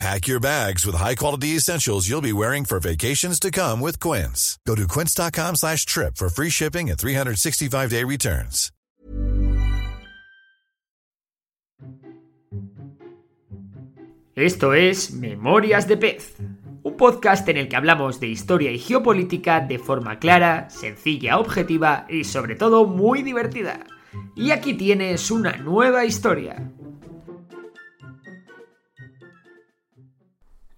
Pack your bags with high-quality essentials you'll be wearing for vacations to come with Quince. Go to quince.com slash trip for free shipping and 365-day returns. Esto es Memorias de Pez, un podcast en el que hablamos de historia y geopolítica de forma clara, sencilla, objetiva y sobre todo muy divertida. Y aquí tienes una nueva historia.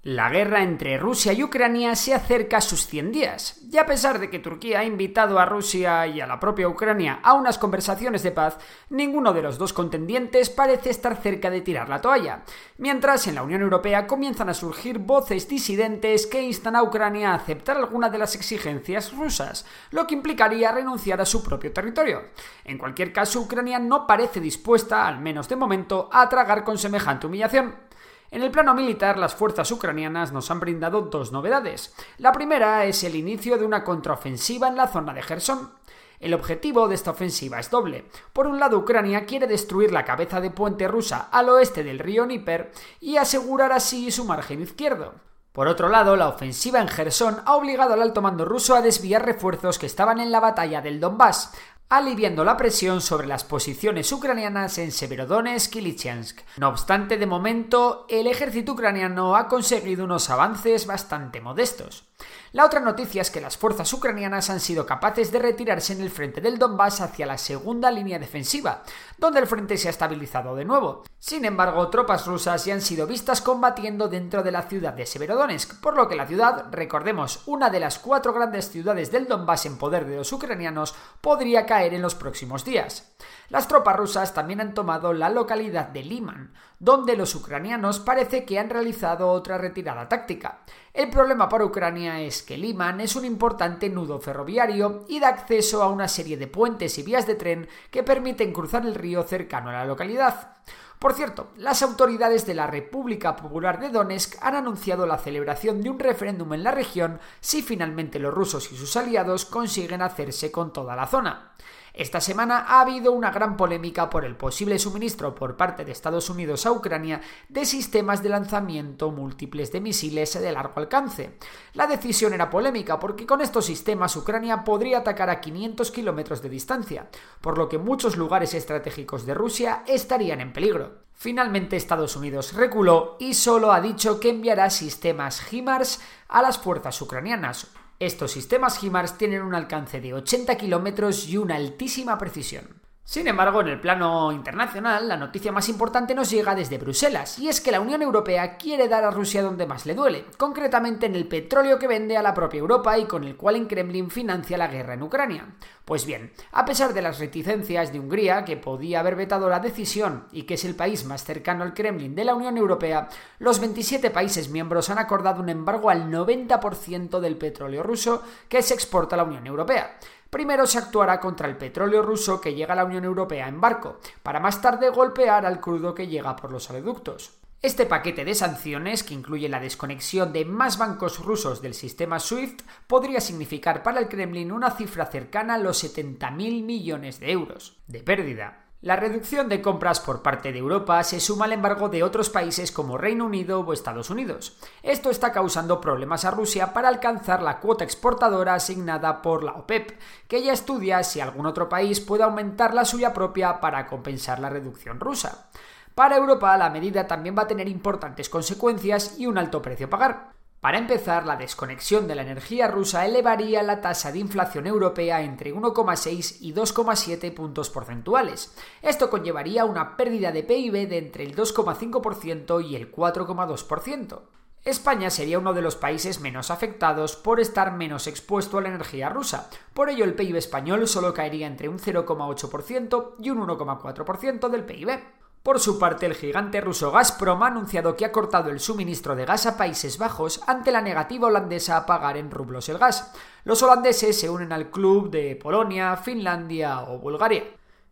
La guerra entre Rusia y Ucrania se acerca a sus 100 días, y a pesar de que Turquía ha invitado a Rusia y a la propia Ucrania a unas conversaciones de paz, ninguno de los dos contendientes parece estar cerca de tirar la toalla, mientras en la Unión Europea comienzan a surgir voces disidentes que instan a Ucrania a aceptar alguna de las exigencias rusas, lo que implicaría renunciar a su propio territorio. En cualquier caso, Ucrania no parece dispuesta, al menos de momento, a tragar con semejante humillación. En el plano militar, las fuerzas ucranianas nos han brindado dos novedades. La primera es el inicio de una contraofensiva en la zona de Gerson. El objetivo de esta ofensiva es doble. Por un lado, Ucrania quiere destruir la cabeza de puente rusa al oeste del río Níper y asegurar así su margen izquierdo. Por otro lado, la ofensiva en Gerson ha obligado al alto mando ruso a desviar refuerzos que estaban en la batalla del Donbass, aliviando la presión sobre las posiciones ucranianas en Severodonetsk y Lysychansk. No obstante, de momento, el ejército ucraniano ha conseguido unos avances bastante modestos. La otra noticia es que las fuerzas ucranianas han sido capaces de retirarse en el frente del Donbass hacia la segunda línea defensiva, donde el frente se ha estabilizado de nuevo. Sin embargo, tropas rusas ya han sido vistas combatiendo dentro de la ciudad de Severodonetsk, por lo que la ciudad, recordemos, una de las cuatro grandes ciudades del Donbass en poder de los ucranianos, podría caer en los próximos días. Las tropas rusas también han tomado la localidad de Liman, donde los ucranianos parece que han realizado otra retirada táctica. El problema para Ucrania es que Liman es un importante nudo ferroviario y da acceso a una serie de puentes y vías de tren que permiten cruzar el río cercano a la localidad. Por cierto, las autoridades de la República Popular de Donetsk han anunciado la celebración de un referéndum en la región si finalmente los rusos y sus aliados consiguen hacerse con toda la zona. Esta semana ha habido una gran polémica por el posible suministro por parte de Estados Unidos a Ucrania de sistemas de lanzamiento múltiples de misiles de largo alcance. La decisión era polémica porque con estos sistemas Ucrania podría atacar a 500 kilómetros de distancia, por lo que muchos lugares estratégicos de Rusia estarían en peligro. Finalmente Estados Unidos reculó y solo ha dicho que enviará sistemas HIMARS a las fuerzas ucranianas, estos sistemas HIMARS tienen un alcance de 80 kilómetros y una altísima precisión. Sin embargo, en el plano internacional, la noticia más importante nos llega desde Bruselas, y es que la Unión Europea quiere dar a Rusia donde más le duele, concretamente en el petróleo que vende a la propia Europa y con el cual en Kremlin financia la guerra en Ucrania. Pues bien, a pesar de las reticencias de Hungría, que podía haber vetado la decisión y que es el país más cercano al Kremlin de la Unión Europea, los 27 países miembros han acordado un embargo al 90% del petróleo ruso que se exporta a la Unión Europea. Primero se actuará contra el petróleo ruso que llega a la Unión Europea en barco, para más tarde golpear al crudo que llega por los oleoductos. Este paquete de sanciones, que incluye la desconexión de más bancos rusos del sistema SWIFT, podría significar para el Kremlin una cifra cercana a los 70.000 millones de euros de pérdida. La reducción de compras por parte de Europa se suma al embargo de otros países como Reino Unido o Estados Unidos. Esto está causando problemas a Rusia para alcanzar la cuota exportadora asignada por la OPEP, que ya estudia si algún otro país puede aumentar la suya propia para compensar la reducción rusa. Para Europa la medida también va a tener importantes consecuencias y un alto precio a pagar. Para empezar, la desconexión de la energía rusa elevaría la tasa de inflación europea entre 1,6 y 2,7 puntos porcentuales. Esto conllevaría una pérdida de PIB de entre el 2,5% y el 4,2%. España sería uno de los países menos afectados por estar menos expuesto a la energía rusa. Por ello, el PIB español solo caería entre un 0,8% y un 1,4% del PIB. Por su parte, el gigante ruso Gazprom ha anunciado que ha cortado el suministro de gas a Países Bajos ante la negativa holandesa a pagar en rublos el gas. Los holandeses se unen al club de Polonia, Finlandia o Bulgaria.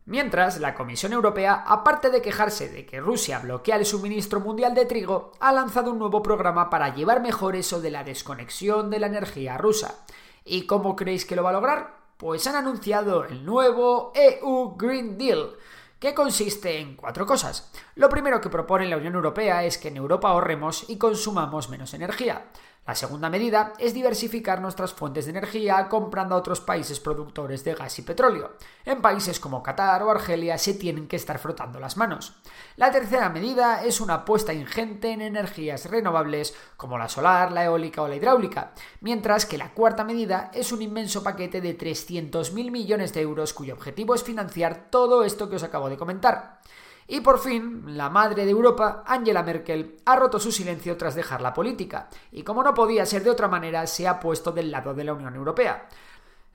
Mientras, la Comisión Europea, aparte de quejarse de que Rusia bloquea el suministro mundial de trigo, ha lanzado un nuevo programa para llevar mejor eso de la desconexión de la energía rusa. ¿Y cómo creéis que lo va a lograr? Pues han anunciado el nuevo EU Green Deal, que consiste en cuatro cosas. Lo primero que propone la Unión Europea es que en Europa ahorremos y consumamos menos energía. La segunda medida es diversificar nuestras fuentes de energía comprando a otros países productores de gas y petróleo. En países como Qatar o Argelia se tienen que estar frotando las manos. La tercera medida es una apuesta ingente en energías renovables como la solar, la eólica o la hidráulica, mientras que la cuarta medida es un inmenso paquete de 300.000 millones de euros cuyo objetivo es financiar todo esto que os acabo de comentar. Y por fin, la madre de Europa, Angela Merkel, ha roto su silencio tras dejar la política, y como no podía ser de otra manera, se ha puesto del lado de la Unión Europea.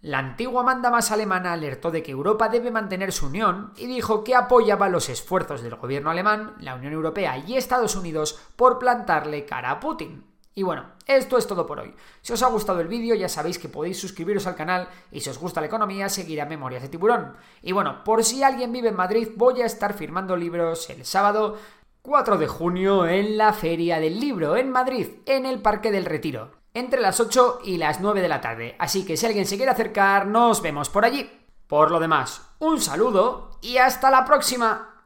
La antigua manda más alemana alertó de que Europa debe mantener su unión y dijo que apoyaba los esfuerzos del gobierno alemán, la Unión Europea y Estados Unidos por plantarle cara a Putin. Y bueno, esto es todo por hoy. Si os ha gustado el vídeo ya sabéis que podéis suscribiros al canal y si os gusta la economía seguir a Memorias de Tiburón. Y bueno, por si alguien vive en Madrid voy a estar firmando libros el sábado 4 de junio en la Feria del Libro en Madrid, en el Parque del Retiro, entre las 8 y las 9 de la tarde. Así que si alguien se quiere acercar, nos vemos por allí. Por lo demás, un saludo y hasta la próxima.